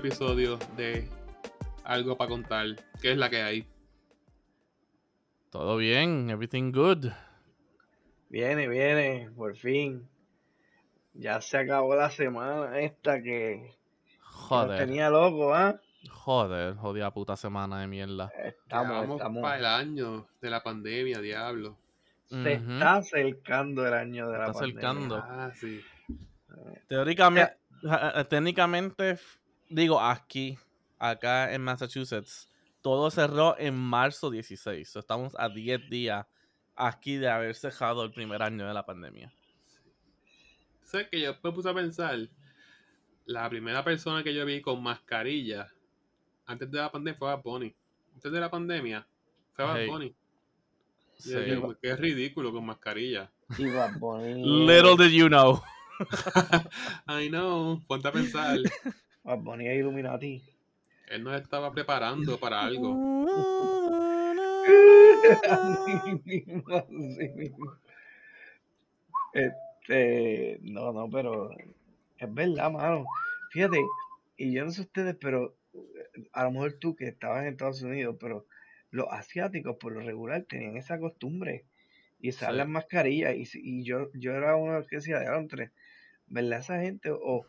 episodio de Algo para contar. ¿Qué es la que hay? Todo bien, everything good. Viene, viene, por fin. Ya se acabó la semana esta que, que nos Joder, tenía loco, ¿ah? joder, jodida puta semana de mierda. Estamos, estamos. para el año de la pandemia, diablo. Se está acercando el año de la Está pandemia. acercando. Ah, sí. Teóricamente, técnicamente, digo aquí, acá en Massachusetts, todo cerró en marzo 16. So, estamos a 10 días aquí de haber cerrado el primer año de la pandemia. ¿Sabes que yo me puse a pensar? La primera persona que yo vi con mascarilla antes de la pandemia fue Bad Bunny. Antes de la pandemia fue Hey. Bunny. Y Sí. yo qué ridículo con mascarilla. Little did you know. I know, ponte a pensar. Bad Bunny es Illuminati. Él nos estaba preparando para algo. Este, no, no, pero es verdad, mano. Fíjate, y yo no sé ustedes, pero eh, a lo mejor tú que estabas en Estados Unidos, pero los asiáticos por lo regular tenían esa costumbre y usar Sí. las mascarillas y, yo, yo era uno de que decía, entre, ¿verdad? Esa gente o,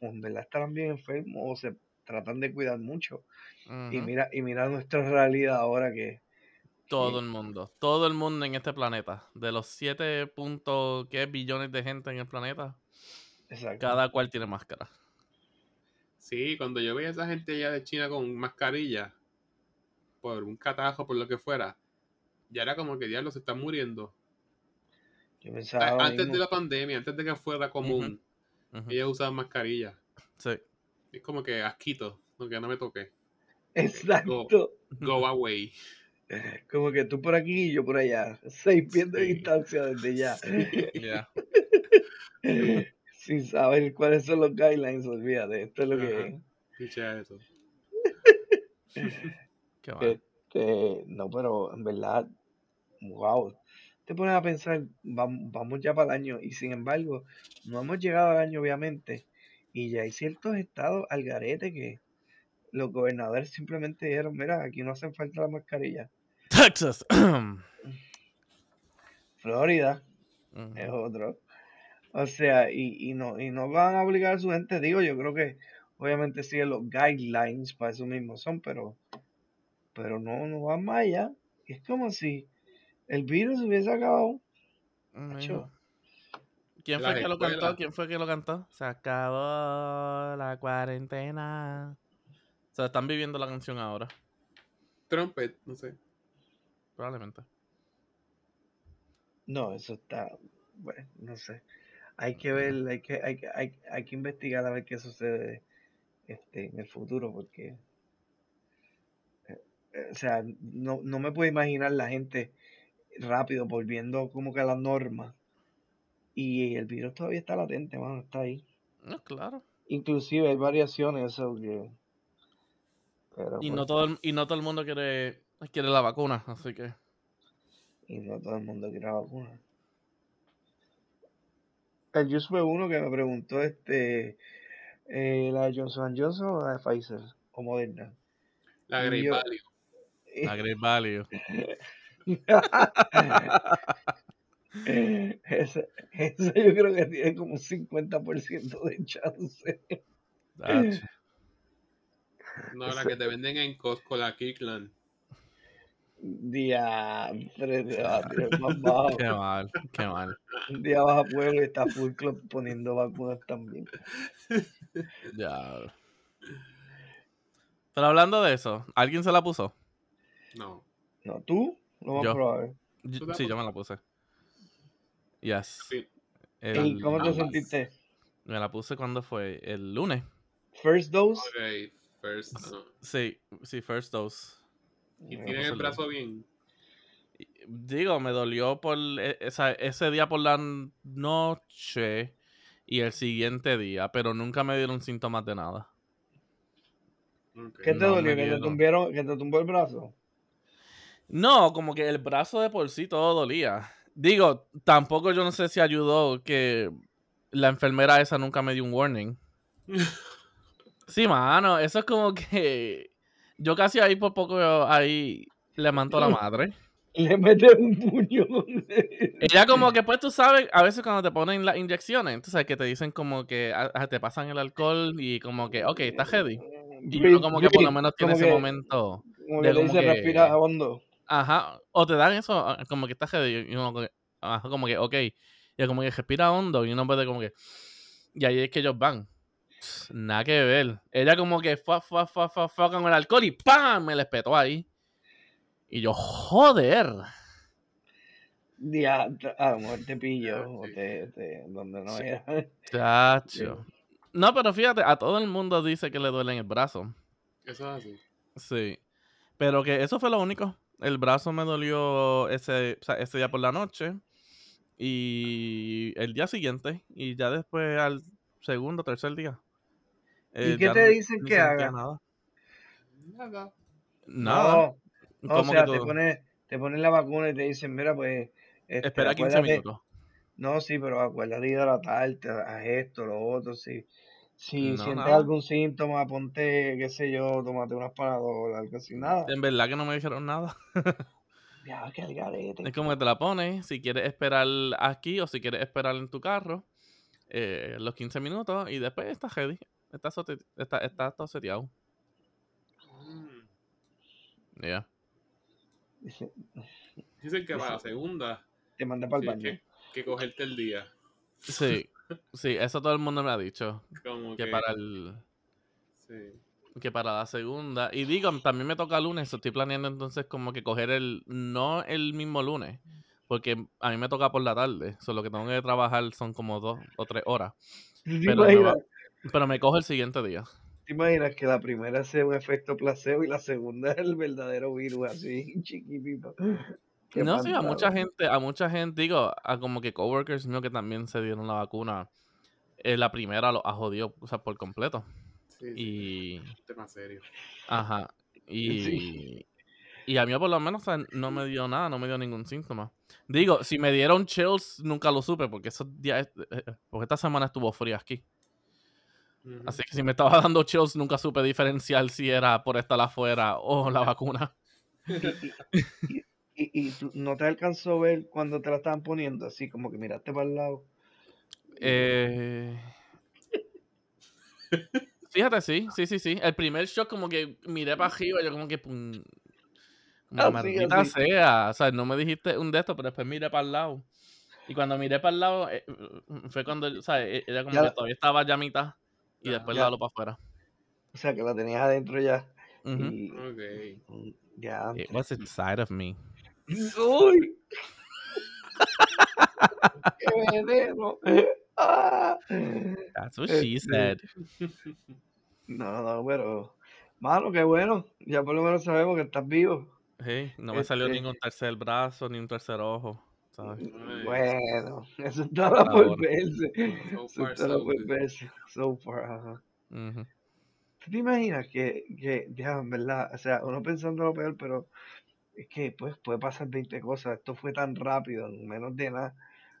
o en verdad estarán bien enfermos o se tratan de cuidar mucho. Y mira, y mira nuestra realidad ahora que, Todo el mundo, todo el mundo en este planeta, de los 7 puntos, ¿qué billones de gente en el planeta? exacto. Cada cual tiene máscara. Sí, cuando yo veía a esa gente allá de China con mascarilla, por un catajo, por lo que fuera, ya era como que diablo se están muriendo. Yo antes de la pandemia, antes de que fuera común, Ujú. ellos usaban mascarilla. Sí. Es como que asquito, aunque no me toque. Exacto. Go away. Como que tú por aquí y yo por allá. Seis pies de Sí. distancia desde ya. Ya. Sin saber cuáles son los guidelines, olvídate. Esto es lo que es. Eso. Qué. Este, no, pero en verdad, wow. Te pones a pensar, vamos, vamos ya para el año y sin embargo, no hemos llegado al año obviamente y ya hay ciertos estados al garete que los gobernadores simplemente dijeron, mira, aquí no hacen falta la mascarilla. Texas. Florida es otro. O sea, y, y no, y no van a obligar a su gente, digo, yo creo que obviamente siguen los guidelines para eso mismo son, pero, pero no, no van más allá. Es como si el virus hubiese acabado. Mijo. ¿Quién Las fue que lo cantó? ¿Quién fue que lo cantó? Se acabó la cuarentena. O sea, están viviendo la canción ahora, Trumpet, no sé. probablemente. No, eso está, bueno, no sé. Hay que ver, hay que, hay que, hay, hay que investigar a ver qué sucede este, en el futuro, porque, eh, eh, o sea, no, no me puedo imaginar la gente rápido volviendo como que a la norma. Y el virus todavía está latente, mano, está ahí. No, claro. Inclusive hay variaciones, eso que... Pero Y pues, no todo el, y no todo el mundo quiere, quiere la vacuna, así que. y no todo el mundo quiere la vacuna. El Just fue uno que me preguntó, este, eh, la de Johnson Johnson o la de Pfizer o Moderna. La Great yo- Value. La Great Value. ese, ese yo creo que tiene como un 50% de chance. No, la que te venden en Costco, la Kirkland. Diantre, más bajo. Qué mal, qué mal. Un día vas a pueblo y está Full Club poniendo vacunas también. Ya. Pero hablando de eso, ¿alguien se la puso? No. No, tú, lo más Yo. probable. Yo- ¿Tú te la sí, yo me la puse. Yes. El- ¿Y cómo te ambas. sentiste? me la puse cuando fue el lunes. First dose. Ok, first. ah. Sí, sí, first dose. Y No, tienen puse el el brazo bien. Digo, me dolió por esa- ese día por la noche y el siguiente día, pero nunca me dieron síntomas de nada. ¿Qué te No, dolió? me ¿Que te tumbieron, que te tumbó el brazo? No, como que el brazo de por sí todo dolía. Digo, tampoco yo no sé si ayudó que la enfermera esa nunca me dio un warning. Sí, mano, eso es como que yo casi ahí por poco ahí le manto a la madre. Le metes un puño. Ella como que pues tú sabes, a veces cuando te ponen las inyecciones, tú sabes que te dicen como que ah, ah, te pasan el alcohol y como que, ok, está heavy. Y uno como que por lo menos tiene ese momento. Como que como dice que- respira hondo. Ajá. O te dan eso, como que está heavy. Y uno como que, ajá, como que, ok. Y como que respira hondo y uno puede como que... Y ahí es que ellos van. Nada que ver. Ella como que fue, fue, fue, fue, fue con el alcohol y ¡pam! Me les petó ahí. Y yo, joder. Ya, a lo mejor te pillo o sí. te, te- donde no Sí. era. Chacho. No, pero fíjate, a todo el mundo dice que le duele en el brazo. Eso es así. Sí. Pero que eso fue lo único. El brazo me dolió ese, o sea, ese día por la noche. Y el día siguiente. Y ya después al segundo, tercer día. eh, qué te dicen que haga? Nada. Nada. Nada. No, no, o ¿Cómo que sea, te ponen, te ponen la vacuna y te dicen, mira, pues, este, Espera 15 acuérdate- minutos. No, sí, pero acuérdate de hidratarte, haz esto, lo otro, si, si No, sientes nada. algún síntoma, ponte, qué sé yo, tómate unas panadolas, algo así, nada. En verdad que no me dijeron nada. Ya, que al garete. Es como que te la pones. Si quieres esperar aquí o si quieres esperar en tu carro. eh, los 15 minutos. Y después está ready. Está, sote- está, está todo seteado. Mm. Ya. Dice, Dicen que para la segunda, Te mandé para el sí, baño. que, que cogerte el día. Sí, sí, eso todo el mundo me ha dicho. Como Que que, para el sí. que para la segunda. Y digo, también me toca lunes, estoy planeando entonces como que coger el, no el mismo lunes, porque a mí me toca por la tarde, solo que tengo que trabajar son como dos o tres horas, ¿Tú te, pero, me imaginas, va- pero me cojo el siguiente día. te imaginas que la primera sea un efecto placebo y la segunda es el verdadero virus, así chiquitito? No sé, a mucha gente, a mucha gente, digo, a como que coworkers míos que también se dieron la vacuna, eh, la primera lo ha jodido, o sea, por completo. Sí, sí, Y, es un tema serio. ajá, y, y a mí por lo menos o sea, no me dio nada, no me dio ningún síntoma. Digo, si me dieron chills, nunca lo supe, porque esos días, eh, eh, porque esta semana estuvo fría aquí. Así que si me estaba dando chills, nunca supe diferenciar si era por estar afuera o la vacuna. Y, y tú no te alcanzó a ver cuando te la estaban poniendo, así como que miraste para el lado. Eh... Fíjate, sí, sí, sí, sí. El primer shock como que miré para arriba, yo como que... pum, como que Así, maldita sea. O sea, no me dijiste un de estos, pero después miré para el lado. Y cuando miré para el lado, eh, fue cuando, o sea, e- ella como Ya que la- todavía estaba ya a mitad. Y después la jaló para afuera. O sea, que la tenías adentro ya. Ujú. Y Ok. ya. It was inside of me. ¡Uy! ¡Qué veneno! Ah. That's what she Este, said. No, no, pero. Mano, qué bueno. Ya por lo menos sabemos que estás vivo. Sí, no me salió Este- ningún tercer brazo ni un tercer ojo. Bueno, eso estará Por por verse. So Eso far, estará so por verse. So far, ajá. Ujú. ¿Tú te imaginas que, que, ya, en verdad, o sea, uno pensando lo peor, pero es que pues puede pasar 20 cosas. Esto fue tan rápido, en menos de nada.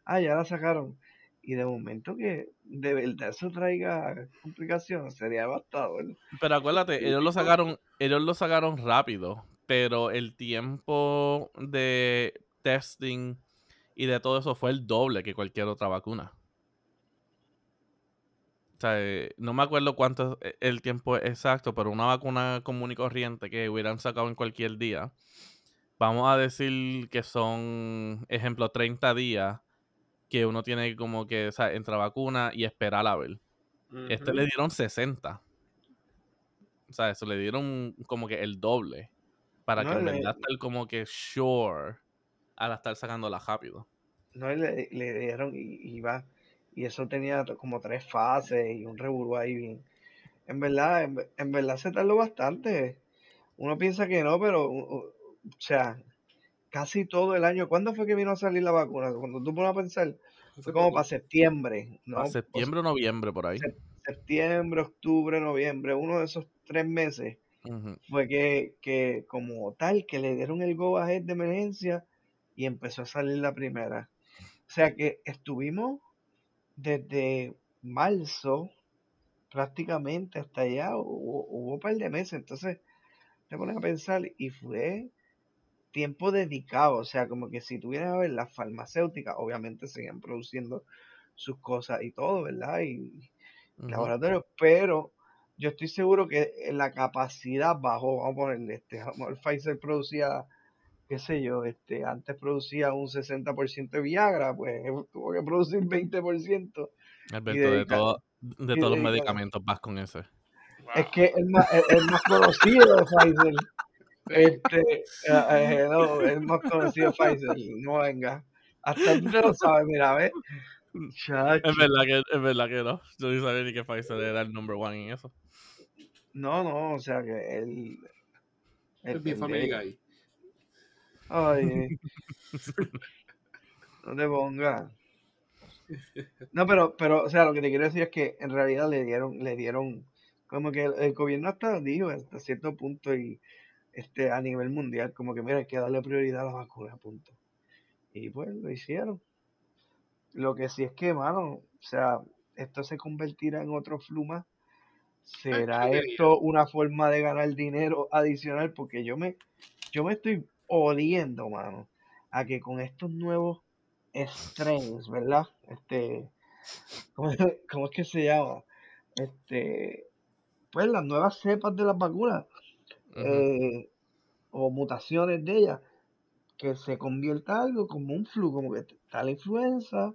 Ah, ya la sacaron. Y de momento que de verdad eso traiga complicaciones, sería devastador. Pero acuérdate, ellos lo sacaron, ellos lo sacaron rápido, pero el tiempo de testing y de todo eso fue el doble que cualquier otra vacuna. O sea, eh, no me acuerdo cuánto es el tiempo exacto, pero una vacuna común y corriente que hubieran sacado en cualquier día, vamos a decir que son, ejemplo, 30 días que uno tiene como que, o sea, entre vacuna y esperar a ver. Este le dieron 60. O sea, eso le dieron como que el doble. Para No, que en verdad estar como que sure al estar sacándola rápido. No, y le, le dieron y, y va. Y eso tenía como tres fases y un revolú ahí bien. En verdad, en, en verdad se tardó bastante. Uno piensa que no, pero, o sea, casi todo el año. ¿Cuándo fue que vino a salir la vacuna? Cuando tú pones a pensar, fue como para septiembre, ¿no? Para septiembre o noviembre por ahí. sep- septiembre, octubre, noviembre, uno de esos tres meses fue que, que como tal, que le dieron el go ahead de emergencia y empezó a salir la primera. O sea que estuvimos desde marzo prácticamente hasta allá hubo, hubo un par de meses. Entonces te pones a pensar y fue tiempo dedicado. O sea, como que si tuvieras a ver las farmacéuticas, obviamente seguían produciendo sus cosas y todo, ¿verdad? Y laboratorios, pero yo estoy seguro que la capacidad bajó. Vamos a ponerle este, mejor Pfizer producía, qué sé yo, este, antes producía un 60% de Viagra, pues tuvo que producir 20%. Alberto, de, todo, de y todos los medicamentos vas con ese. Es que el más, el, el más conocido de Pfizer. Este, eh, eh, no, el más conocido de Pfizer, no venga. Hasta tú te lo sabes, mira, ¿ves? Chacho. Es verdad que, es verdad que no. Yo no sabía ni que Pfizer era el number one en eso. No, no, o sea que él. Es el- Family de- Guy. Ay. no te pongas. No, pero, pero, o sea, lo que te quiero decir es que en realidad le dieron, le dieron, como que el, el gobierno hasta dijo hasta cierto punto y este a nivel mundial, como que mira, hay que darle prioridad a la vacuna, punto. Y pues lo hicieron. Lo que sí es que, mano, o sea, esto se convertirá en otro fluma. ¿Será yo diría? esto una forma de ganar dinero adicional? Porque yo me, yo me estoy oliendo, mano, a que con estos nuevos strains, ¿verdad? Este, ¿cómo, cómo es que se llama? Este, pues las nuevas cepas de las vacunas Eh, o mutaciones de ellas, que se convierta algo como un flu, como que está la influenza,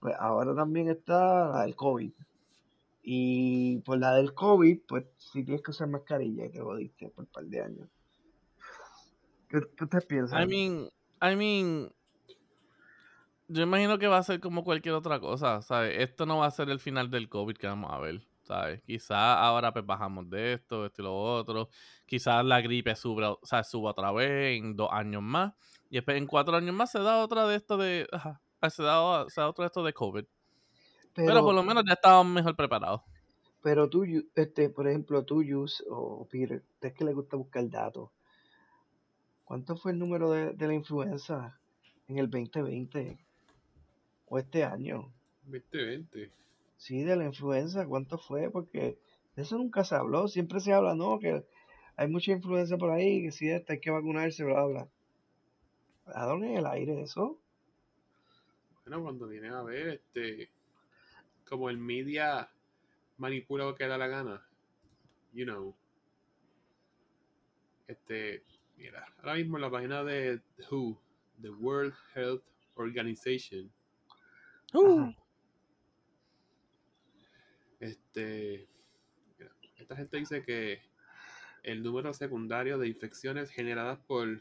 pues ahora también está la del COVID. Y por la del COVID, pues si tienes que usar mascarilla y te jodiste por un par de años. ¿Qué, qué ustedes piensan? I mean, I mean, yo imagino que va a ser como cualquier otra cosa, ¿sabes? Esto no va a ser el final del COVID que vamos a ver, ¿sabes? Quizás ahora pues bajamos de esto, esto y lo otro. Quizás la gripe suba, o sea, suba otra vez en dos años más. Y después en cuatro años más se da otra de esto de... ajá, se, da, se da otro de esto de COVID. Pero, pero, por lo menos ya estábamos mejor preparados. pero tú, este, por ejemplo, tú, Yus o Peter, es que le gusta buscar datos. ¿Cuánto fue el número de, de la influenza en el 2020? O este año. 2020. Sí, de la influenza, ¿cuánto fue? Porque de eso nunca se habló. Siempre se habla, ¿no? Que hay mucha influenza por ahí, que si esta hay que vacunarse, bla, bla. ¿A dónde en el aire eso? Bueno, cuando viene a ver, este, como el media manipula lo que da la gana, you know. Este, mira, ahora mismo en la página de WHO, the World Health Organization, Uh, este, mira, esta gente dice que el número secundario de infecciones generadas por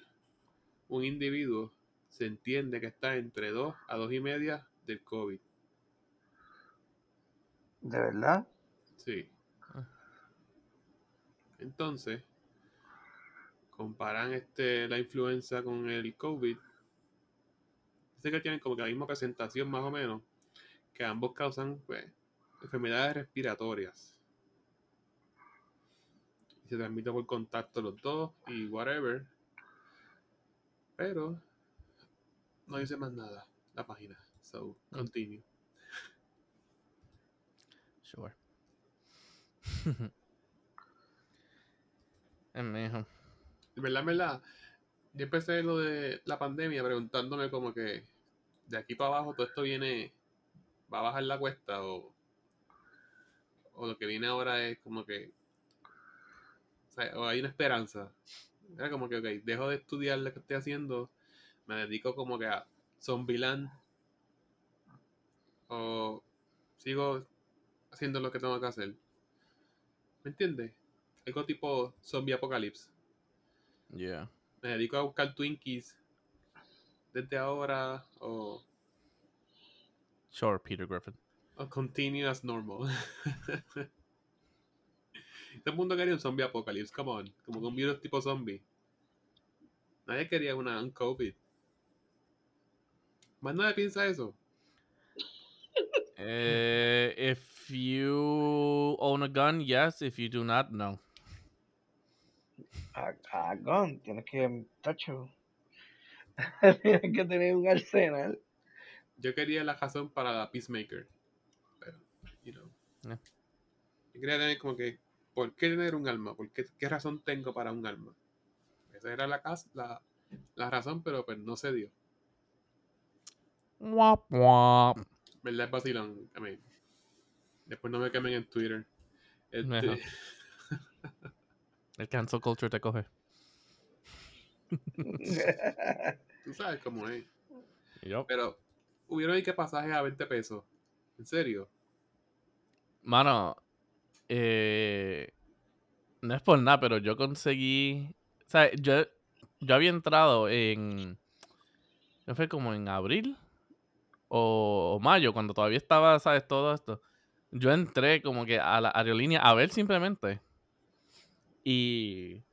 un individuo se entiende que está entre 2 a 2 y media del COVID. ¿De verdad? Sí. Entonces, comparan este, la influenza con el COVID. Dice que tienen como que la misma presentación más o menos, que ambos causan pues, enfermedades respiratorias. Y se transmite por contacto los dos y whatever. Pero no dice más nada la página. So, continue. Sure. es mejor. En verdad, verdad, yo empecé lo de la pandemia preguntándome como que de aquí para abajo todo esto viene, va a bajar la cuesta o, o lo que viene ahora es como que, o, sea, o hay una esperanza. Era como que, ok, dejo de estudiar lo que estoy haciendo, me dedico como que a Zombieland o sigo haciendo lo que tengo que hacer. ¿Me entiendes? Algo tipo zombie apocalypse Yeah. me dedico a buscar Twinkies desde ahora o, Sure, Peter Griffin. Continue as normal. Todo el mundo quería un zombie apocalypse, come on, como que un virus tipo zombie. Nadie quería una, un COVID. Más nadie piensa eso. Eh, if you own a gun, yes. If you do not, no. A, a gun, tienes que, tacho. tienes que tener un arsenal. Yo quería la razón para la Peacemaker. Yo quería tener como que, ¿por qué tener un arma? ¿Por qué, qué razón tengo para un arma? Esa era la, la, la razón, pero pues no se dio. Wap, wap. ¿Verdad? Es vacilón. I mean, después no me quemen en Twitter. Este. El cancel culture te coge. tú sabes cómo es. Pero hubieron ahí que pasajes a 20 pesos. ¿En serio? Mano, eh, no es por nada, pero yo conseguí. O sea, yo, yo había entrado en. ¿No fue como en abril? O, mayo, cuando todavía estaba, ¿sabes? Todo esto. Yo entré como que a la aerolínea a ver simplemente. Y.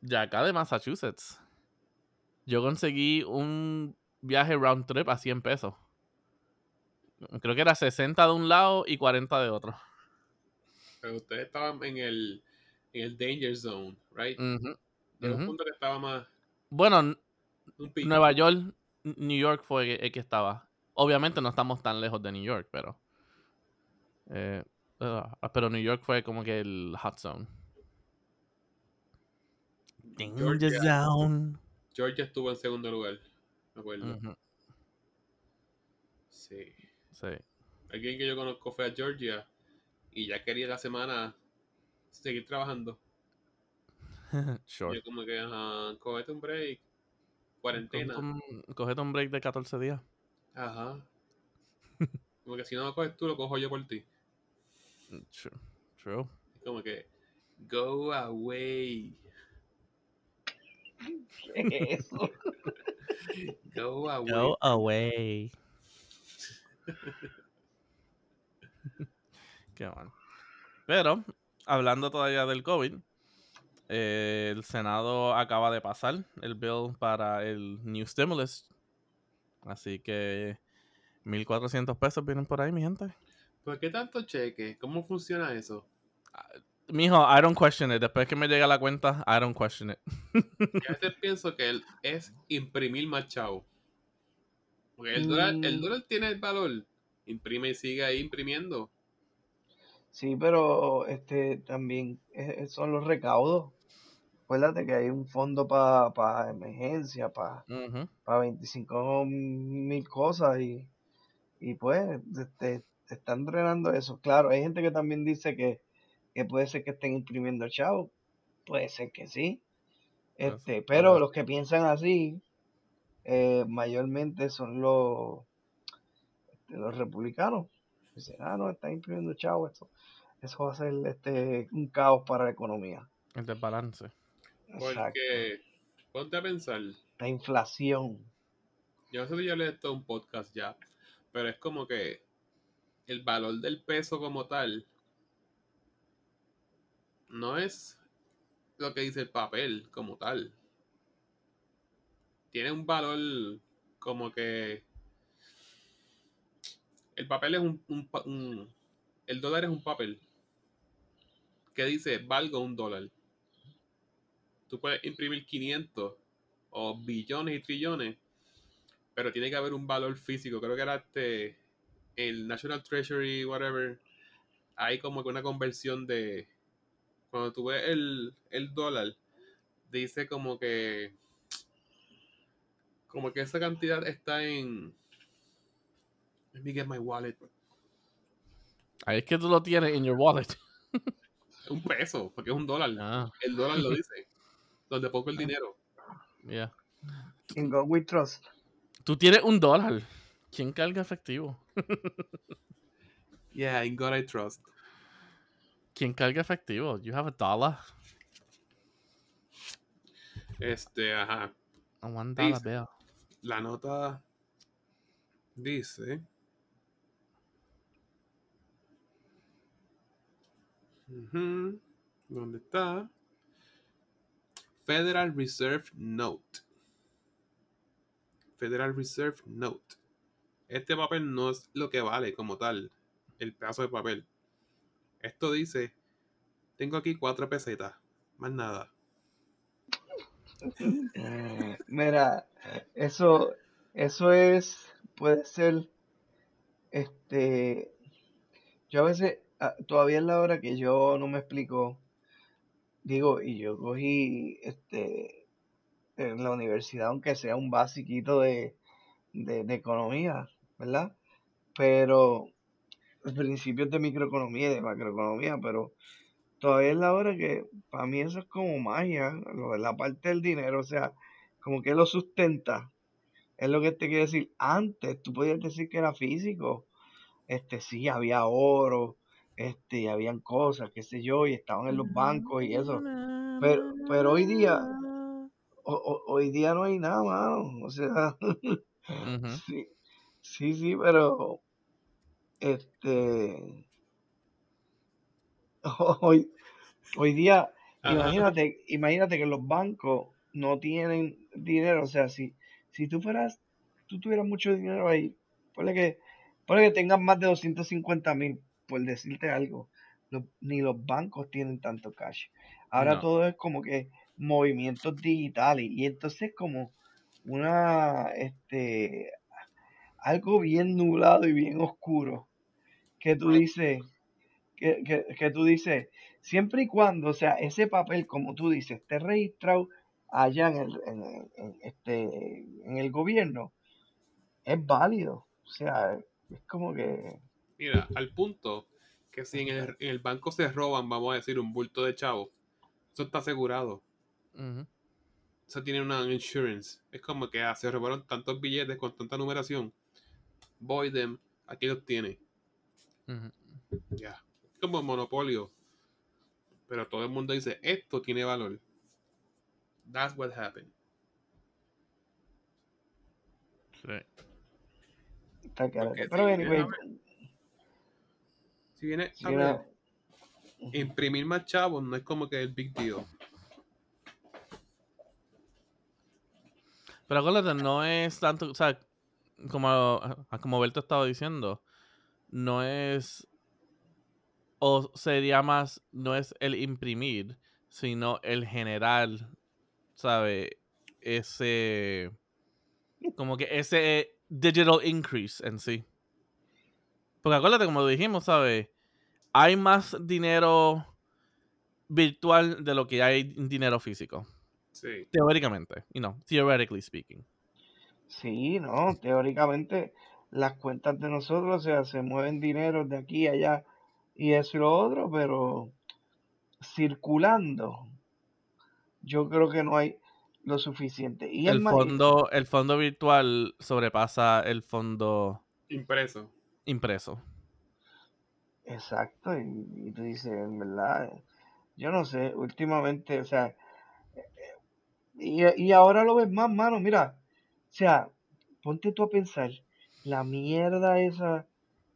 De acá de Massachusetts. Yo conseguí un viaje round trip a 100 pesos. Creo que era 60 de un lado y 40 de otro. Pero ustedes estaban en el, en el danger zone, right? Ujú, Llegó un ujú. punto que estaba más Bueno, un. Nueva York, New York fue el que estaba. Obviamente no estamos tan lejos de New York, pero. eh, ah, pero New York fue como que el hot zone. Danger Georgia. zone. Georgia estuvo en segundo lugar. Me acuerdo. Sí. Sí. Alguien que yo conozco fue a Georgia y ya quería la semana seguir trabajando. sure. Yo como que, ajá, cógete un break. Cuarentena. Cógete un- break de 14 días. Ajá. Como que si no lo coges tú, lo cojo yo por ti. True. True. Como que, go away. Eso. Go away. Go away. Qué bueno. Pero, hablando todavía del COVID, eh, el Senado acaba de pasar el bill para el New Stimulus. Así que 1.400 pesos vienen por ahí, mi gente. ¿Por qué tanto cheque? ¿Cómo funciona eso? Mijo, I don't question it. Después que me llega la cuenta, I don't question it. A veces pienso que él es imprimir más chavo. Porque el dólar, el Mm. dólar tiene el valor. Imprime y sigue ahí imprimiendo. Sí, pero este también eh, son los recaudos. Acuérdate que hay un fondo para emergencia, para Ujú. 25 mil cosas y, y pues este, te están drenando eso. Claro, hay gente que también dice que, que puede ser que estén imprimiendo chavo. Puede ser que sí. Este, pero los que piensan así, eh, mayormente son los, este, los republicanos. Dicen, ah, no, están imprimiendo chavo, esto, eso va a ser este, un caos para la economía. El desbalance. Exacto. Porque, ponte a pensar, La inflación. yo no sé si yo le he esto un podcast ya, pero es como que el valor del peso como tal no es lo que dice el papel como tal. Tiene un valor como que el papel es un, el dólar es un papel que dice valgo un dólar. Tú puedes imprimir 500 o billones y trillones, pero tiene que haber un valor físico. Creo que era este el National Treasury, whatever. Hay como que una conversión de cuando tú ves el, el dólar, dice como que como que esa cantidad está en let me get my wallet Ahí es que tú lo tienes en your wallet. un peso porque es un dólar Ah, el dólar lo dice donde pongo el dinero yeah. In God we trust. Tú tienes un dólar. ¿Quién carga efectivo? yeah in God I trust ¿Quién carga efectivo? You have a dollar. este ajá A one dollar bill. La nota dice ¿dónde está? Federal Reserve Note. Federal Reserve Note. Este papel no es lo que vale como tal el pedazo de papel. Esto dice tengo aquí cuatro pesetas más nada Mira, eso, eso es, puede ser, este, yo a veces, ah, todavía es la hora que yo no me explico. Digo, y yo cogí este en la universidad, aunque sea un basiquito de, de, economía, ¿verdad? Pero principios de microeconomía y de macroeconomía, pero todavía es la hora que para mí eso es como magia, lo la parte del dinero, o sea, como que lo sustenta. Es lo que te quiero decir. Antes tú podías decir que era físico. Este sí, había oro, este, habían cosas, qué sé yo, y estaban en los bancos y eso. Pero, pero hoy día, ho- ho- hoy día no hay nada, mano. O sea, sí, sí, sí, pero este hoy, hoy día, Ajá. imagínate, imagínate que los bancos no tienen dinero, o sea, si, si tú fueras, tú tuvieras mucho dinero ahí, ponle que, ponle que tengas más de 250 mil, por decirte algo, los- ni los bancos tienen tanto cash. Ahora No. todo es como que movimientos digitales y entonces como una, este, algo bien nublado y bien oscuro, que tú dices, que, que, que tú dices, siempre y cuando, o sea, ese papel, como tú dices, esté registrado allá en el, en, el- en este, en el gobierno, es válido. O sea, es como que, Mira, al punto que si en el, en el banco se roban, vamos a decir, un bulto de chavo, eso está asegurado. Eso tiene una insurance. Es como que ah, se robaron tantos billetes con tanta numeración. Void them, aquí los tiene. Ya. Como monopolio. Pero todo el mundo dice, esto tiene valor. That's what happened. Sí. Pero si anyway, viene a ver- Si viene si a viene ver, imprimir más chavos no es como que el big deal. Pero acuérdate, no es tanto, o sea, como, ah, como Berto estaba diciendo, no es, o sería más, no es el imprimir, sino el generar, ¿sabe? Ese, como que ese digital increase en sí. Porque acuérdate, como dijimos, ¿sabes? Hay más dinero virtual de lo que hay dinero físico. Sí. Teóricamente, you know, theoretically speaking. Sí, no, teóricamente las cuentas de nosotros, o sea, se mueven dinero de aquí a allá y eso y lo otro, pero circulando, yo creo que no hay lo suficiente. Y es el fondo, el fondo virtual sobrepasa el fondo Impreso. impreso. exacto, y, y tú dices, en verdad, yo no sé, últimamente, o sea, y, y ahora lo ves más, mano, mira, o sea, ponte tú a pensar, la mierda esa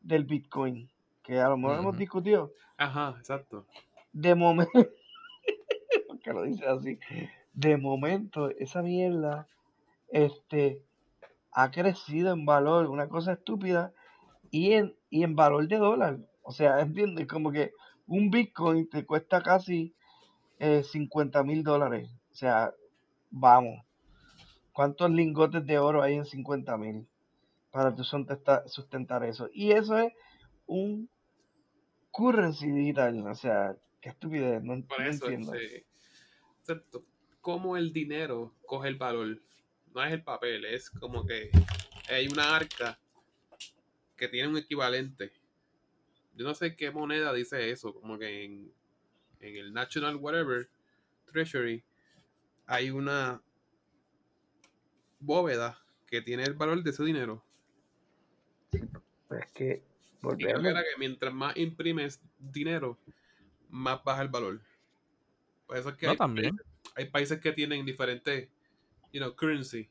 del Bitcoin, que a lo mejor hemos discutido, Ajá, exacto. de momento, porque lo dice así, de momento esa mierda este ha crecido en valor, una cosa estúpida, y en, y en valor de dólar. O sea, ¿entiendes? Como que un Bitcoin te cuesta casi eh, 50 mil dólares. O sea, vamos, ¿cuántos lingotes de oro hay en 50 mil para tú sustentar eso? Y eso es un currency digital. O sea, qué estupidez, no, Por no eso, entiendo. exacto. Cómo el dinero coge el valor. No es el papel, es como que hay una arca que tiene un equivalente. Yo no sé qué moneda dice eso, como que en, en el National Whatever Treasury hay una bóveda que tiene el valor de ese dinero. Pues es que, Y creo que era que mientras más imprimes dinero, más baja el valor. Por eso es que No, hay, también. países, hay países que tienen diferentes, you know, currency.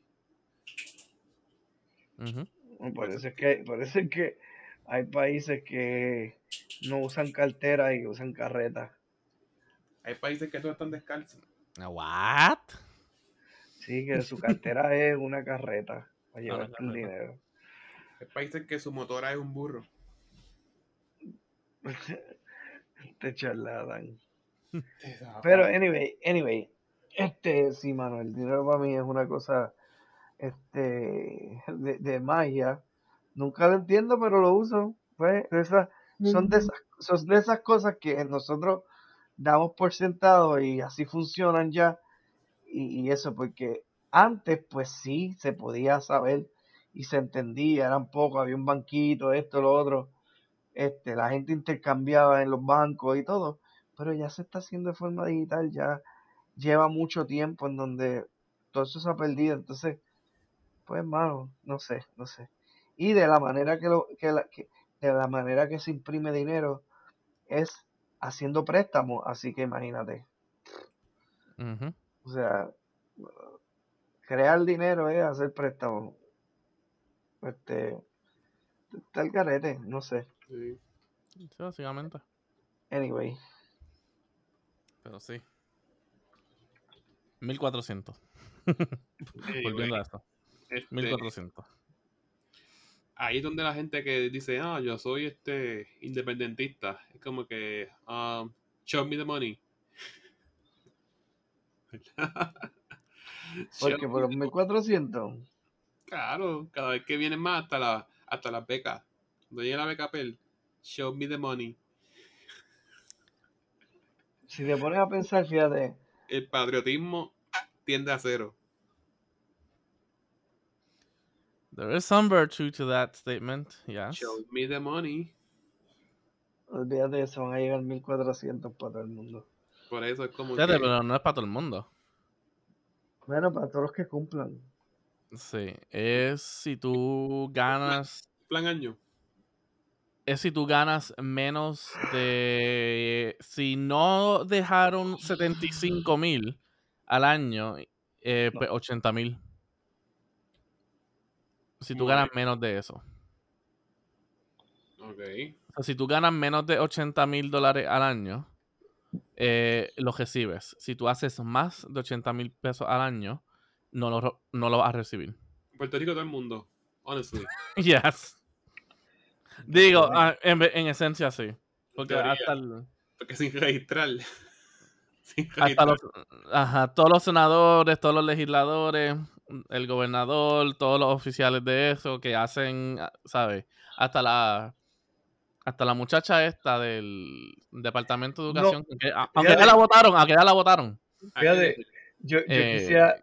Ujú. Por eso es que, por eso es que hay países que no usan cartera y usan carreta. Hay países que todos están descalzos. What? Sí, que su cartera es una carreta para Una llevarte el carreta. dinero. Hay países que su motora es un burro. Este charlatán. Pero anyway, anyway, este sí, mano, el dinero para mí es una cosa este de, de magia. Nunca lo entiendo, pero lo uso. Pues esa, son de esas, son de esas cosas que nosotros damos por sentado y así funcionan ya. Y, y eso, porque antes, pues sí, se podía saber y se entendía, eran pocos, había un banquito, esto, lo otro. Este, la gente intercambiaba en los bancos y todo, pero ya se está haciendo de forma digital, ya lleva mucho tiempo en donde todo eso se ha perdido. Entonces, pues hermano, no sé, no sé. Y de la manera que, lo, que, la, que de la manera que se imprime dinero es haciendo préstamos, así que imagínate. O sea, crear dinero es hacer préstamos. Este, está el carete, no sé. Sí. Sí, básicamente. Anyway, Pero sí. 1400. Anyway, Volviendo a esto. este, 1400. ahí es donde la gente que dice, ah, yo soy este independentista, es como que, um, show me the money. Porque por los the money. 1400, Claro, cada vez que vienen más hasta la, hasta las becas. Cuando llega la beca PEL, show me the money. si te pones a pensar, fíjate, El patriotismo tiende a cero. There is some virtue to that statement, yes. Show me the money. olvídate de eso, van a llegar 1400 para todo el mundo. Por eso es como Fíjate, que, pero no es para todo el mundo. Bueno, para todos los que cumplan. Sí, es si tú ganas, plan año. Es si tú ganas menos de, si no dejaron 75 mil al año, eh, No. pues 80 mil. Si tú Muy ganas bien. menos de eso. Ok. O sea, si tú ganas menos de 80 mil dólares al año, eh, lo recibes. Si tú haces más de 80 mil pesos al año, no lo, no lo vas a recibir. Puerto Rico todo el mundo. Honestly. Yes. Digo, ah, en, en esencia sí. Porque teoría. hasta, el- Porque sin registrar. sin hasta registrar. los, ajá, todos los senadores, todos los legisladores, el gobernador, todos los oficiales de eso que hacen, ah, ¿sabes? Hasta la hasta la muchacha esta del Departamento de No, Educación, que- a- aunque ya la votaron, aunque ya la votaron. Ah, Fíjate, yo, yo Eh, quisiera,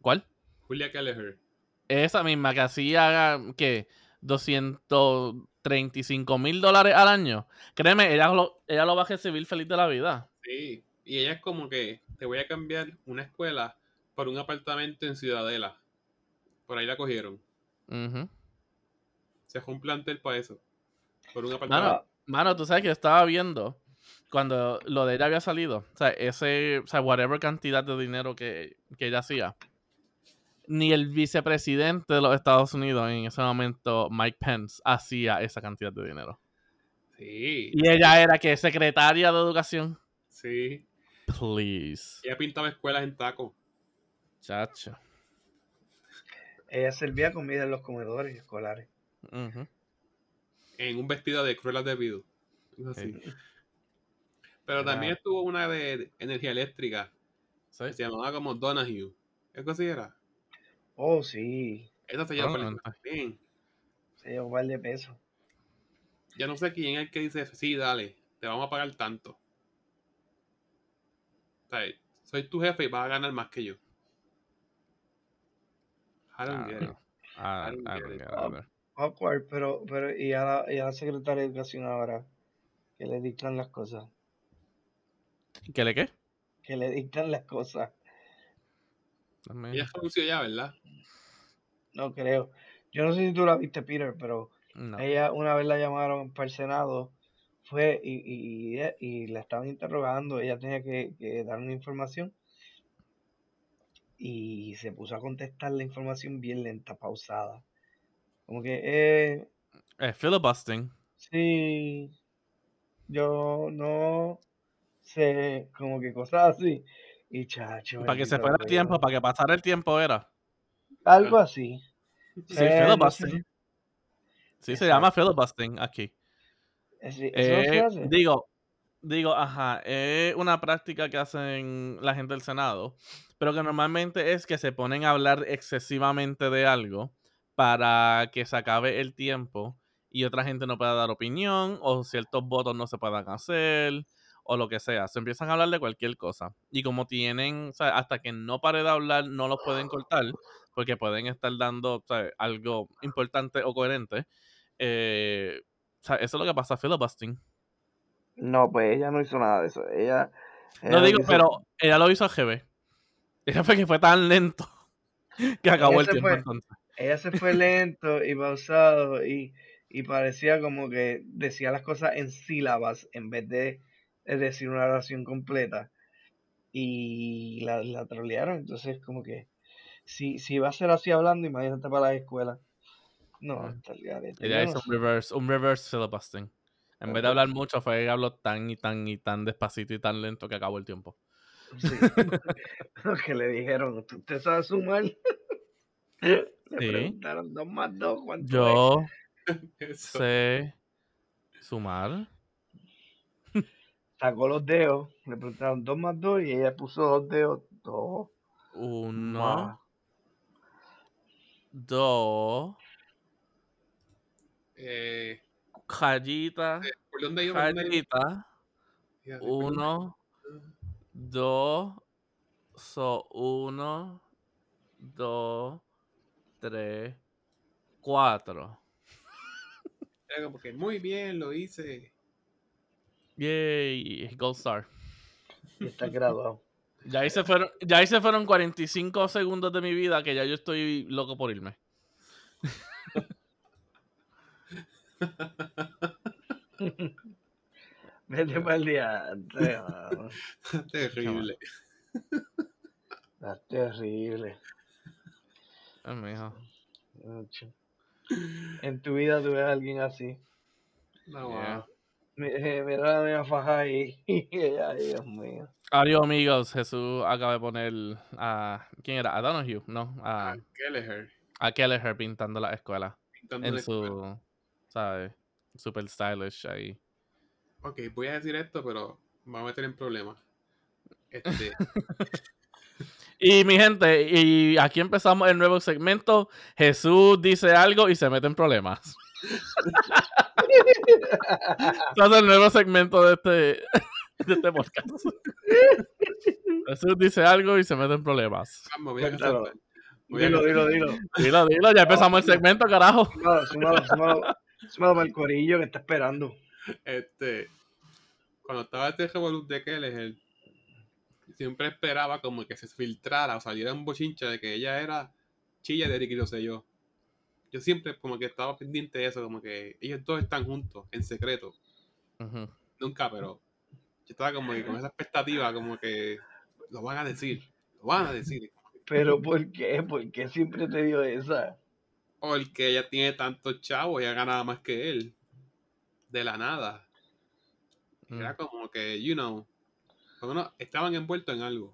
¿Cuál? Julia Kelleher. Esa misma que hacía, ¿qué? 235 mil dólares al año. Créeme, ella lo, ella lo va a recibir feliz de la vida. Sí. Y ella es como que te voy a cambiar una escuela por un apartamento en Ciudadela. Por ahí la cogieron. Se fue un plantel para eso. Por un Mano, apartamento. mano, tú sabes que yo estaba viendo cuando lo de ella había salido. O sea, ese, o sea, whatever cantidad de dinero que, que ella hacía. Ni el vicepresidente de los Estados Unidos en ese momento, Mike Pence, hacía esa cantidad de dinero. Sí. Y ella era que secretaria de educación. Sí. Please. Ella pintaba escuelas en taco. Chacho. ella servía comida en los comedores escolares. En un vestido de Cruella de así. Sí. Pero Era- también estuvo una de energía eléctrica. Sí. Que se llamaba como Donahue. ¿Algo así era? Oh, sí, Esa se también. se llevó un par de pesos. Ya no sé quién es el que dice, sí, dale, te vamos a pagar tanto. O sea, soy tu jefe y vas a ganar más que yo. I don't Ah, get it. no. Ah, I don't I get don't it. get it either. Awkward, pero, pero y a la, y a la secretaria de educación ahora, que le dictan las cosas, ¿Qué le qué? que le dictan las cosas, Dame- Ella renunció ya, ¿verdad? No creo. Yo no sé si tú la viste, Peter, pero No. ella una vez la llamaron para el Senado, fue y, y, y, la estaban interrogando, ella tenía que, que dar una información y se puso a contestar la información bien lenta, pausada. Como que, eh, Eh, filibustering. Sí, yo no sé, como que cosas así. Y chacho, Para que se fuera el tiempo, para que pasara el tiempo era. Algo así. Sí, Eh, filibustering. Sí, se llama filibustering aquí. Eh, sí, Eh, digo, digo, ajá, es una práctica que hacen la gente del Senado, pero que normalmente es que se ponen a hablar excesivamente de algo para que se acabe el tiempo y otra gente no pueda dar opinión o ciertos votos no se puedan hacer o lo que sea. Se empiezan a hablar de cualquier cosa. Y como tienen, o sea, hasta que no pare de hablar, no los pueden cortar porque pueden estar dando o sea, algo importante o coherente. Eh, o sea, eso es lo que pasa filibustering. No, pues ella no hizo nada de eso. Ella. No digo, hizo- pero ella lo hizo a GB. Ella fue que fue tan lento que acabó el tiempo fue- entonces. Ella se fue lento y pausado y, y parecía como que decía las cosas en sílabas en vez de, de decir una oración completa. Y la, la trolearon. Entonces, como que si, si va a ser así hablando, imagínate para la escuela. No, está el garete. Ella hizo no un reverse, un reverse filibustering. En vez de hablar mucho, fue que habló tan y tan y tan despacito y tan lento que acabó el tiempo. Sí. Lo que le dijeron, ¿usted usted sabe sumar? Le Sí. preguntaron dos más dos, ¿cuánto es? Yo Eso. sé sumar. Sacó los dedos, le preguntaron dos más dos y ella puso dos dedos, dos Uno, más. Dos, Eh, rayita, ¿Por dónde iba? ¿Por uno, dos, so uno, dos, tres, cuatro. Era como que muy bien, lo hice. Yay, Gold Star. Y está graduado. Ya ahí, se fueron, ya ahí se fueron 45 segundos de mi vida que ya yo estoy loco por irme. Vete para el día. Terrible. Está terrible. Ay, mijo. En tu vida tú ves a alguien así. No, Yeah. wow. Eh, Mira la mía faja ahí. Y ella, ay, Dios mío. Adiós, amigos. Jesús acaba de poner a. ¿Quién era? A Donahue, no. A, Ah, Kelleher. a Kelleher pintando la escuela. pintando En la escuela. su. ¿Sabes? Super stylish ahí. Ok, voy a decir esto, pero me voy a meter en problemas. Este, Y mi gente, y aquí empezamos el nuevo segmento. Jesús dice algo y se mete en problemas. Este es el nuevo segmento de este, de este podcast. Jesús dice algo y se mete en problemas. me voy a Cuéntalo. casar. Voy a Dilo, dilo, dilo. Dilo, dilo, ya empezamos el segmento, carajo. Súmalo, súmalo, súmalo. Súmalo para el corillo que está esperando. Este, cuando estaba este revolú de Kelleher, siempre esperaba como que se filtrara o saliera un bochincha de que ella era chilla de Ricky Rosselló. Yo siempre como que estaba pendiente de eso, como que ellos dos están juntos, en secreto. Nunca, pero yo estaba como que con esa expectativa, como que lo van a decir, lo van a decir. Pero ¿por qué? ¿Por qué siempre te dio esa? O el que ella tiene tantos chavos, ella ganaba más que él. De la nada. Mm. Era como que, you know, estaban envueltos en algo.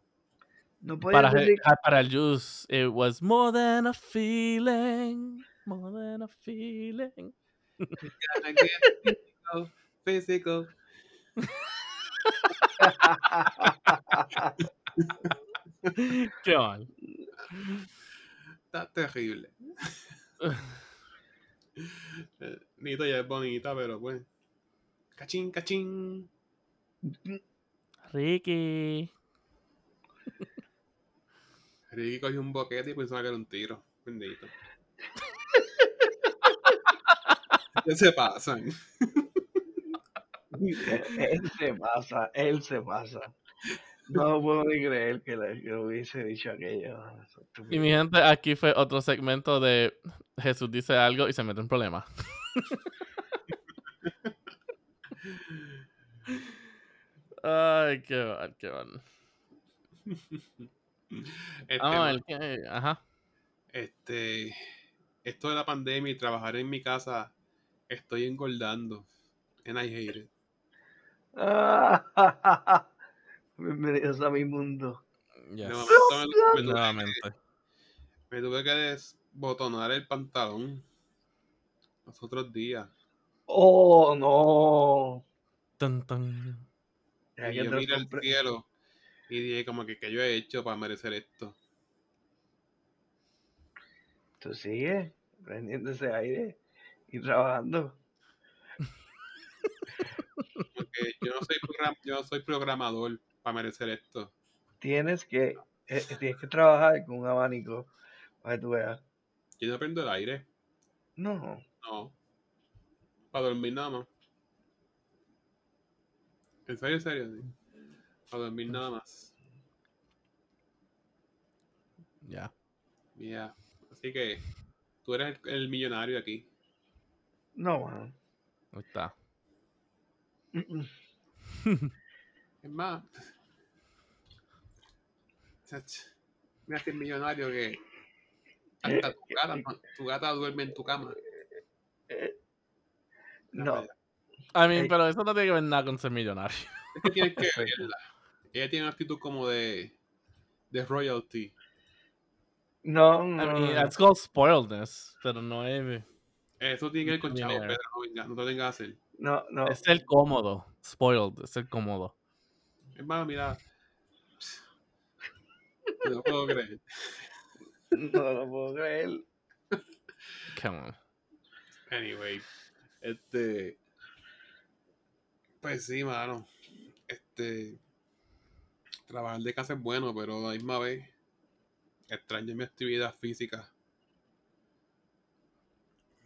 No podías Para, decir ah, para el Juice, it was more than a feeling. More than a feeling. Gotta get physical, physical. Qué mal. Está terrible. Nito ya es bonita, pero pues. Cachín, cachín. Ricky. Ricky cogió un boquete y pensaba que era un tiro. Bendito. ¿Qué se pasan? él se pasa, él se pasa. No puedo ni creer que le, que le hubiese dicho aquello. Y mi gente, aquí fue otro segmento de Jesús dice algo y se mete en problemas. Ay, qué mal, qué mal. Este, Ah, ajá. este, esto de la pandemia y trabajar en mi casa, estoy engordando. And I hate it. Bienvenidos a mi mundo. Yes. De momento me, me tuve, Nuevamente. me tuve que desbotonar el pantalón los otros días. Oh, no. Tan, tan. Y que yo miré al cielo y dije como que ¿qué yo he hecho para merecer esto? Tú sigues prendiendo ese aire y trabajando. Porque yo no soy, program- yo no soy programador para merecer esto. Tienes que, eh, tienes que trabajar con un abanico para que tú veas. Yo no prendo el aire. No, No. Para dormir nada más. En serio, en serio. sí. Para dormir nada más. Ya. Ya. Así que tú eres el, el millonario aquí. No, mano. Ahí está. Mm, mm. Es más. Mira que el millonario que hasta tu gata, tu gata duerme en tu cama. Eh, No, allá. I mean, Ey. pero eso no tiene que ver nada con ser millonario. Es que tienes que verla. Ella tiene una actitud como de de royalty. no, I no, mean, no. that's called spoiledness, pero no es... Eso tiene que ver con chavo. Pedro. No, venga, no te tengas que hacer. no, no. Es el cómodo. Spoiled, es el cómodo. Hermano, mira. No lo puedo creer. No lo puedo creer. Come on. Anyway, este. Pues sí, mano. Este. Trabajar de casa es bueno, pero a la misma vez extraño mi actividad física.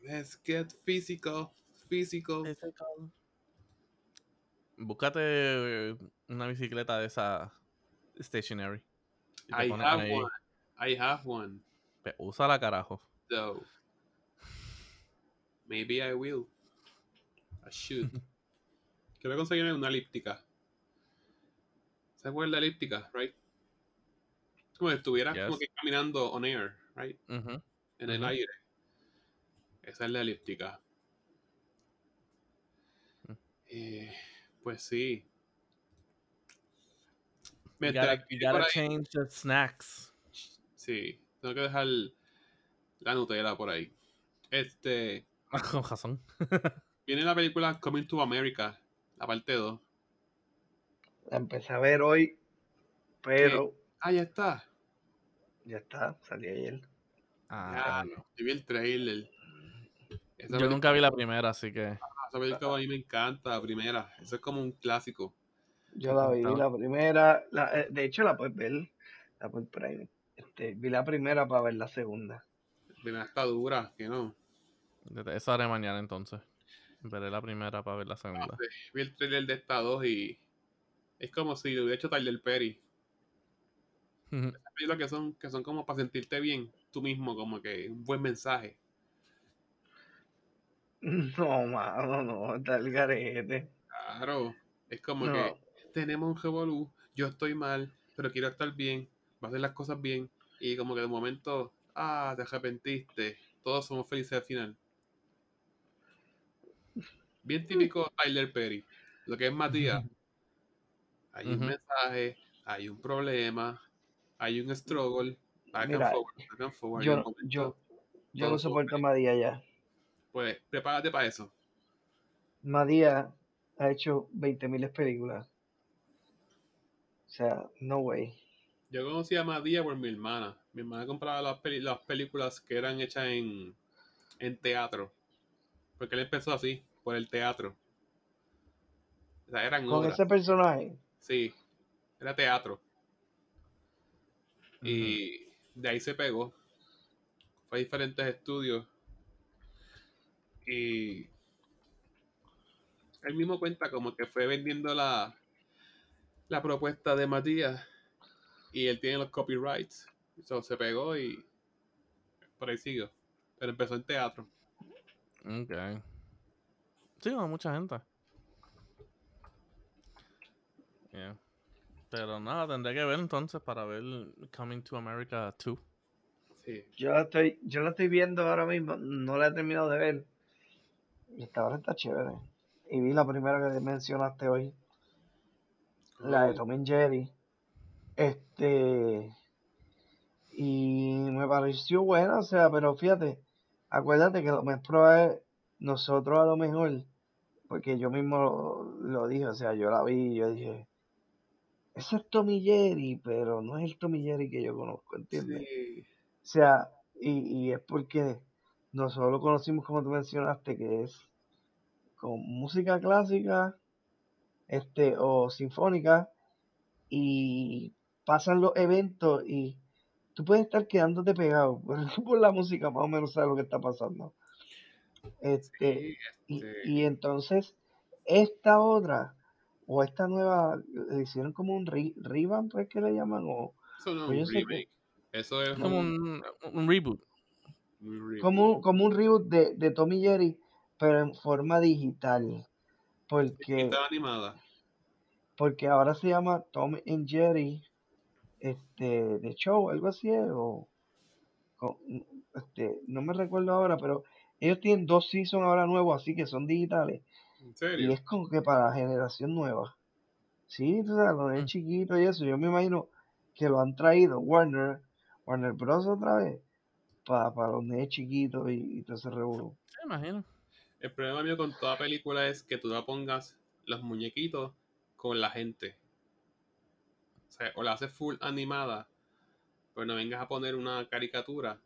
Let's get physical. Physical. Búscate eh, una bicicleta de esa stationary. I have ahí. one. I have one. Pe- Úsala, carajo. So. Maybe I will. I should. Quiero conseguirme una elíptica. ¿Se acuerdan de la elíptica, right? Como si estuvieras como que caminando on air, right? En el aire. Esa es la elíptica. Mm. Eh, pues sí. You Me gotta, you gotta change the snacks. Sí, tengo que dejar la Nutella por ahí. Este, Con razón. viene la película Coming to America, la parte 2. La empecé a ver hoy, pero Ah, ya está. ya está, salí ayer. Ah, Ya, no. Vi el trailer. Esa Yo nunca vi la primera, así que. película- Esa película a mí me encanta, la primera. Eso es como un clásico. Yo la vi, la primera, la, eh, de hecho la puedes ver, la puedes Prime. Este, vi la primera para ver la segunda. La primera está dura, que no. Esa haré mañana entonces. Veré la primera para ver la segunda. Vi el trailer de esta 2 y es como si lo hubiera hecho Tyler Perry. Esas películas que son, que son como para sentirte bien tú mismo, como que un buen mensaje. No, mano, no, está el garete. Claro. Es como No, que tenemos un revolú, yo estoy mal, pero quiero estar bien, va a hacer las cosas bien, y como que de momento, ah, te arrepentiste, todos somos felices al final. Bien típico Tyler Perry, lo que es Matías, hay un mensaje, hay un problema, hay un struggle, back Mira, and forward, back and forward, yo, yo, yo no soporto a Madía ya. Pues prepárate para eso. Madía ha hecho 20.000 películas. O sea, no way. Yo conocí a Madía por mi hermana. Mi hermana compraba las, peli- las películas que eran hechas en, en teatro. Porque él empezó así, por el teatro. O sea, eran Con obras. ese personaje, Sí, era teatro. Y de ahí se pegó. Fue a diferentes estudios. Y él mismo cuenta como que fue vendiendo la, la propuesta de Matías. Y él tiene los copyrights. So, se pegó y por ahí siguió. Pero empezó en teatro. Ok. Sí, no, mucha gente. Yeah. Pero nada, tendré que ver entonces para ver Coming to America 2. Sí. yo la estoy, yo la estoy viendo ahora mismo, no la he terminado de ver. Y esta ahora está chévere. Y vi la primera que mencionaste hoy, la de Tom and Jerry. Este. Y me pareció buena, o sea, pero fíjate, acuérdate que lo más probable, nosotros a lo mejor, porque yo mismo lo, lo dije, o sea, yo la vi y yo dije, ese es Tommy Jerry, pero no es el Tommy Jerry que yo conozco, ¿entiendes? sí. O sea, y, y es porque nosotros lo conocimos como tú mencionaste, que es con música clásica este o sinfónica y pasan los eventos y tú puedes estar quedándote pegado por la música más o menos sabes lo que está pasando este, Sí, y, este, y entonces esta otra o esta nueva le hicieron como un re, revamp es que le llaman o eso no es pues un yo sé que- remake. Eso es como un, un reboot. Como, un- como un reboot de, de Tommy Jerry pero en forma digital. Porque animada. porque ahora se llama Tom and Jerry este de show algo así es, o este no me recuerdo ahora pero ellos tienen dos seasons ahora nuevos así que son digitales. ¿En y es como que para la generación nueva. Sí tú sabes lo de Mm. chiquito y eso yo me imagino que lo han traído. Warner Warner Bros. otra vez para, para los nenes chiquitos y, y todo ese revolú Sí, imagino. El problema mío con toda película es que tú la pongas los muñequitos con la gente. O sea, o la haces full animada, pero no vengas a poner una caricatura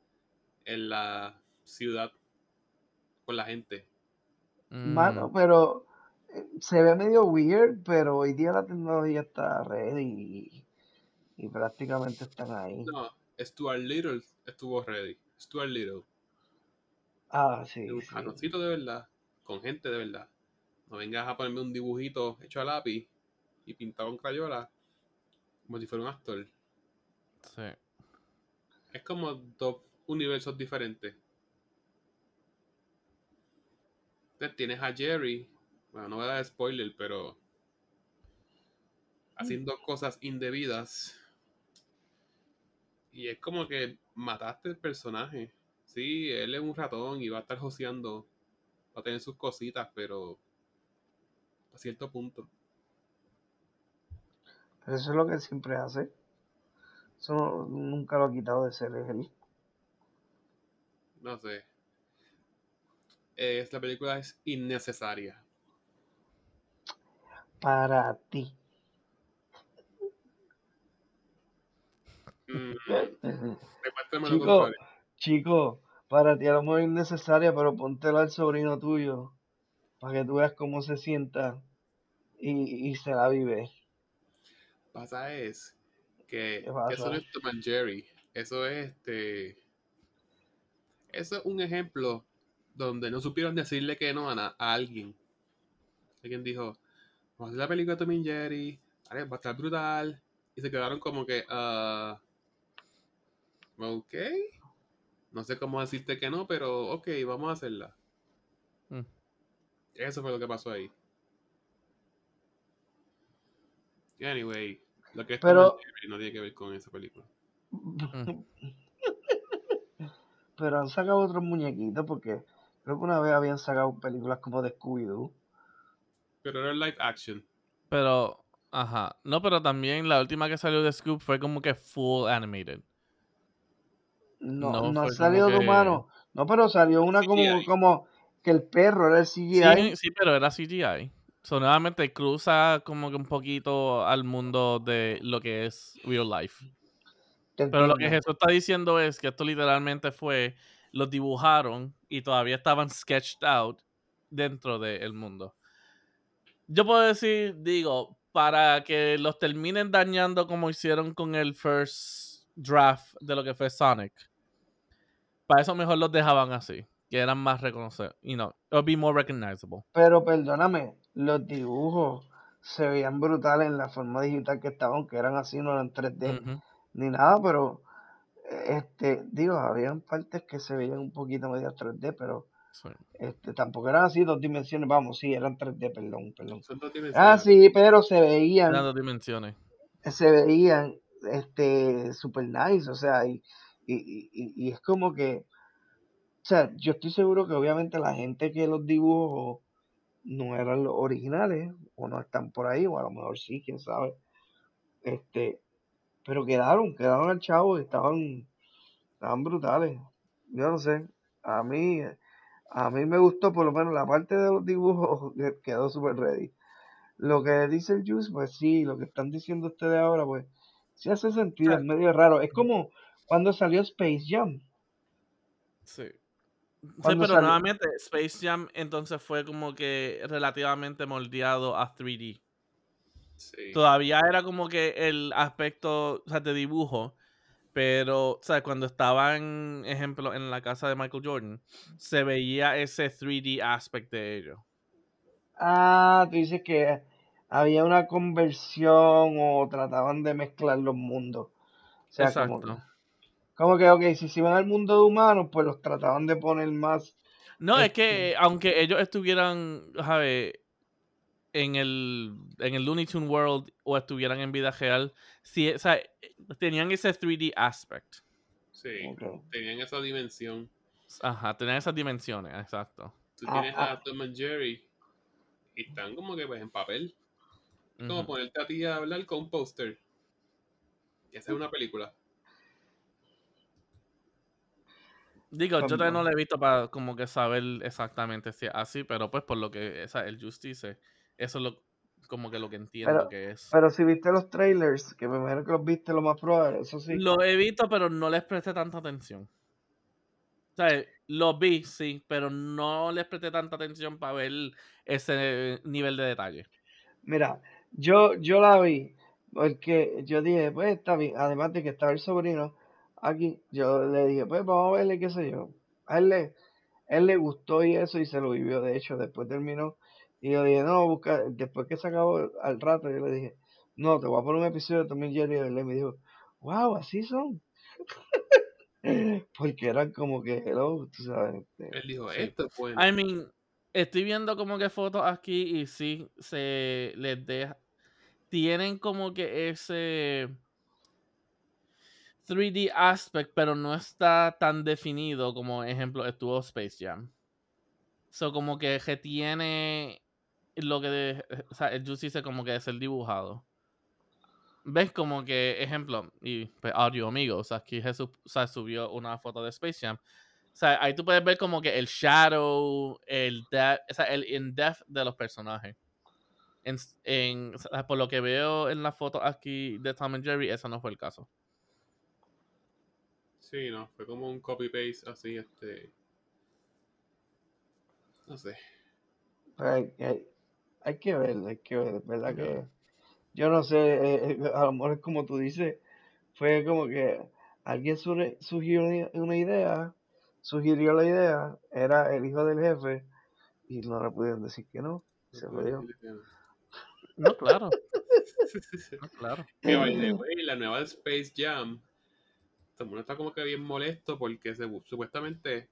en la ciudad con la gente. Mano, Mm, pero eh, se ve medio weird, pero hoy día la tecnología está ready y, y prácticamente están ahí. No, Stuart Little estuvo ready. Stuart Little. Ah, sí, un sí. ratoncito de verdad, con gente de verdad. No vengas a ponerme un dibujito hecho a lápiz y pintado con crayola como si fuera un actor. sí. Es como dos universos diferentes. Entonces tienes a Jerry, bueno, no voy a dar spoiler, pero haciendo cosas indebidas. Y es como que mataste el personaje. Sí, él es un ratón y va a estar joseando, va a tener sus cositas, pero a cierto punto. Pero eso es lo que él siempre hace. Eso no- nunca lo ha quitado de ser él. No sé. Es, la película es innecesaria. Para ti. Mm, Chico, chico, para ti a lo mejor es necesaria, pero póntela al sobrino tuyo para que tú veas cómo se sienta y, y se la vive. pasa es ¿Qué que eso no es Tom and Jerry. Eso es este. Eso es un ejemplo donde no supieron decirle que no a, a alguien. Alguien dijo, vamos a hacer la película de Tom and Jerry, va a estar brutal. Y se quedaron como que, ah, ok. No sé cómo decirte que no, pero ok, vamos a hacerla. Mm. Eso fue lo que pasó ahí. Anyway, lo que es Pero- no tiene que ver con esa película. Mm. Pero han sacado otros muñequitos porque creo que una vez habían sacado películas como de Scooby-Doo. Pero era live action. Pero, ajá. No, pero también la última que salió de Scoop fue como que full animated. No, No, no, ha salido de que- humano. No, pero salió una como, como que el perro era el CGI. Sí, sí, pero era CGI. So, nuevamente cruza como que un poquito al mundo de lo que es real life. Pero lo que. Jesús está diciendo es que esto literalmente fue, los dibujaron y todavía estaban sketched out dentro del mundo. Yo puedo decir, digo, para que los terminen dañando como hicieron con el first draft de lo que fue Sonic. Para eso mejor los dejaban así, que eran más reconocibles. You know, it would be more recognizable. Pero perdóname, los dibujos se veían brutales en la forma digital que estaban, que eran así, no eran 3D Ujú. ni nada, pero este, digo, habían partes que se veían un poquito medio 3D, pero Sí. este, tampoco eran así dos dimensiones, vamos, sí, eran 3D, perdón, perdón. Son dos Ah, dimensiones. sí, pero se veían Eran dos dimensiones. se veían este super nice, o sea, y, y, y- y- y es como que, o sea, yo estoy seguro que obviamente la gente que los dibujó no eran los originales, o no están por ahí, o a lo mejor sí, quién sabe, este, pero quedaron, quedaron al chavo y estaban, estaban brutales, yo no sé, a mí, a mí me gustó por lo menos la parte de los dibujos que quedó super ready. Lo que dice el Juice, pues sí, lo que están diciendo ustedes ahora, pues sí hace sentido, es medio raro. Es como cuando salió Space Jam. Sí. Sí, ¿Cuándo pero salió? nuevamente Space Jam entonces fue como que relativamente moldeado a 3D. Sí. Todavía era como que el aspecto, o sea, de dibujo, pero, o sea, cuando estaban, ejemplo, en la casa de Michael Jordan, se veía ese 3D aspect de ellos. Ah, tú dices que había una conversión o trataban de mezclar los mundos. O sea, Exacto. como que, ok, si se iban al mundo de humanos, pues los trataban de poner más. No, es este, que aunque ellos estuvieran, ¿sabes? En el, en el Looney Tune World o estuvieran en vida real, sí, o sea, tenían ese 3D aspect. Sí. Tenían esa dimensión. Ajá, tenían esas dimensiones, exacto. Tú Ah, tienes ah. a Tom and Jerry y están como que pues en papel. Como ponerte a ti a hablar con un póster. Y hacer una película. Digo, yo todavía no lo he visto para como que saber exactamente si es así, pero pues por lo que o sea, el Justice, eso es lo, como que lo que entiendo Pero, que es. pero si viste los trailers, que me imagino que los viste lo más probable, eso sí. Lo he visto, pero no les presté tanta atención. O sea, lo vi, sí, pero no les presté tanta atención para ver ese nivel de detalle. Mira, yo, yo la vi, porque yo dije, pues está bien, además de que estaba el sobrino aquí, yo le dije, pues vamos a verle qué sé yo. A él le, él le gustó y eso y se lo vivió, de hecho, después terminó. Y yo dije, no, busca, después que se acabó al rato, yo le dije, no, te voy a poner un episodio de Tom y Jerry, y él me dijo, wow, así son. Porque eran como que, hello, tú sabes. este, Él dijo, Sí. esto es bueno. I mean, estoy viendo como que fotos aquí y sí, se les deja. Tienen como que ese 3D aspect, pero no está tan definido como, ejemplo, estuvo Space Jam. So, como que tiene lo que. o sea, el Juice dice como que es el dibujado. ¿Ves? Como que, ejemplo, y pues, audio amigos, aquí Jesús o sea, subió una foto de Space Jam. O sea, ahí tú puedes ver como que el shadow, el depth, o sea, el in-depth de los personajes. En, en- o sea, por lo que veo en la foto aquí de Tom and Jerry, eso no fue el caso. Sí, no, fue como un copy-paste así, este... No sé. Hay, hay, hay que ver, hay que ver, ¿verdad? Que yo no sé, eh, eh, a lo mejor es como tú dices, fue como que alguien sugirió una, una idea, sugirió la idea, era el hijo del jefe y no le pudieron decir que no, No se jodió. no. No, claro, no, claro. Que by the way, la nueva Space Jam, todo el mundo está como que bien molesto porque se, supuestamente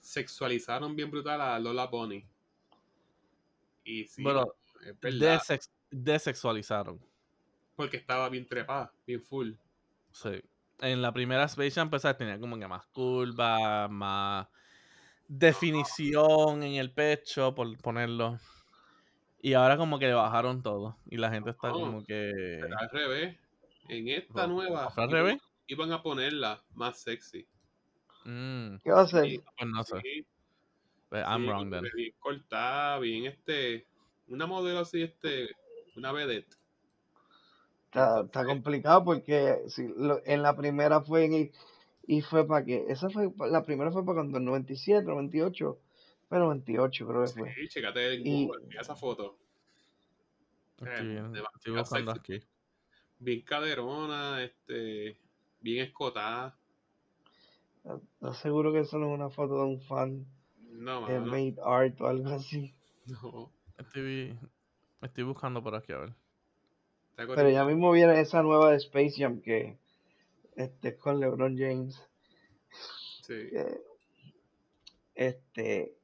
sexualizaron bien brutal a Lola Bunny. Y sí, Bueno, es verdad, desex- desexualizaron. porque estaba bien trepada, bien full. Sí. En la primera Space Jam, pues, tenía como que más curva, más definición en el pecho, por ponerlo. Y ahora como que le bajaron todo. Y la gente está como que... Pero al revés, en esta nueva ¿fue al revés? Iban a ponerla más sexy. Mm, ¿Qué va a hacer? Sí, pues no sé. sí, Pues, I'm wrong then. bien cortada, bien este, una modelo así, este, una vedette. Está, está complicado porque si lo- en la primera fue en, y fue para que, esa fue, la primera fue para cuando, el 97, 98, fue 98 creo que fue. sí, chécate en Y Google, mira esa foto. Estoy, bien- estoy demasiado buscando sexy. aquí. Bien caderona, este, bien escotada. ¿estás seguro que eso no es una foto de un fan No, de Made Art o algo así? no. Estoy, estoy buscando por aquí, a ver. Pero ya mismo viene esa nueva de Space Jam que este, es con LeBron James. Sí. que, este,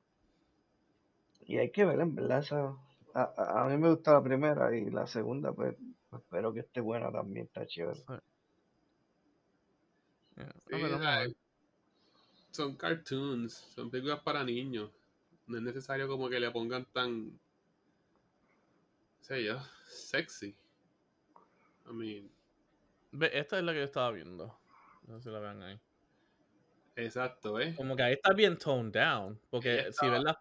y hay que ver, en verdad, esa, a, a- a mí me gusta la primera y la segunda, pues espero que esté buena también, está chévere. Son cartoons, son películas para niños. No es necesario como que le pongan tan, sé yo, sexy. I mean, Ve, esta es la que yo estaba viendo. No sé si la vean ahí. exacto, ¿eh? Como que ahí está bien toned down. Porque si ves la.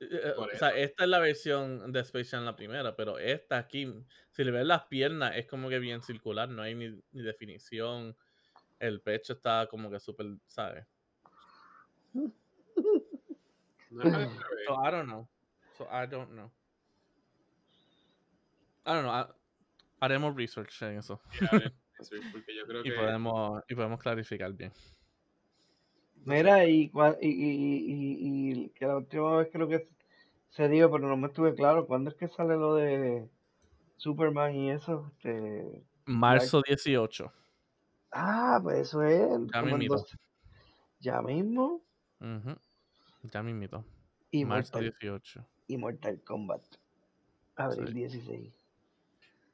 eh, eh, Por O sea, esta es la versión de Space Jam la primera, pero esta aquí, si le ves las piernas, es como que bien circular, no hay ni, ni definición. El pecho está como que súper, ¿sabes? So I don't know. So I don't know. I don't know. I- haremos research en eso. Porque yo creo Y que. podemos, y podemos clarificar bien. Mira, y, cua- y, y, y, y- y que la última vez creo que se dio, pero no me estuve claro, ¿cuándo es que sale lo de Superman y eso? Este... Marzo 18. Ah, pues eso es. Ya dos- Ya mismo. Ya mismito. Y Marzo Mortal, 18. y Mortal Kombat. Abril Sí. 16.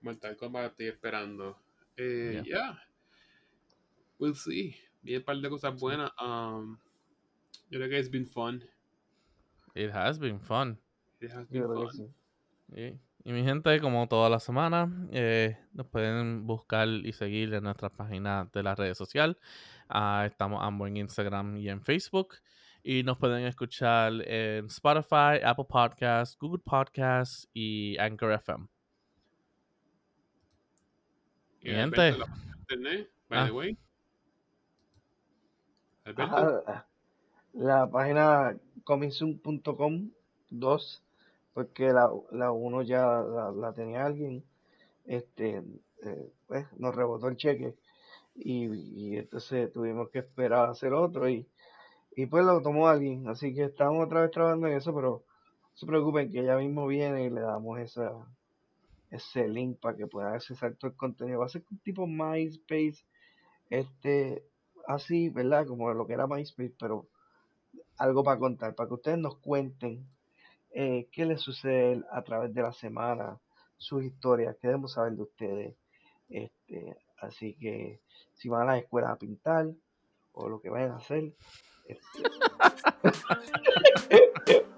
Mortal Kombat estoy esperando. Eh, Yeah. yeah. We'll see. Bien, un par de cosas buenas. Um, yo creo que it's been fun. It has been fun. It has been Yo creo fun. que sí. Y, mi gente, como toda la semana, eh, nos pueden buscar y seguir en nuestras páginas de las redes sociales. Ah, estamos ambos en Instagram y en Facebook. Y nos pueden escuchar en Spotify, Apple Podcasts, Google Podcasts y Anchor FM. Y Alberto, gente. la página de internet, by Ah. the way. Alberto, Ajá, la página comingsoon.com 2, porque la, la 1 ya la, la tenía alguien, este, eh, pues nos rebotó el cheque y, y entonces tuvimos que esperar a hacer otro y, y pues lo tomó alguien, así que estamos otra vez trabajando en eso, pero no se preocupen que ya mismo viene y le damos esa, ese link para que puedan accesar todo el contenido. Va a ser un tipo MySpace, este, así, ¿verdad? Como lo que era MySpace, pero algo para contar, para que ustedes nos cuenten eh, qué les sucede a través de la semana, sus historias, queremos saber de ustedes. Este, así que si van a la escuela a pintar o lo que vayan a hacer, este,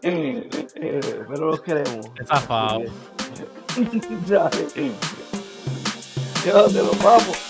eh, pero los queremos. Zafado. Dale. Llévatelo, vamos.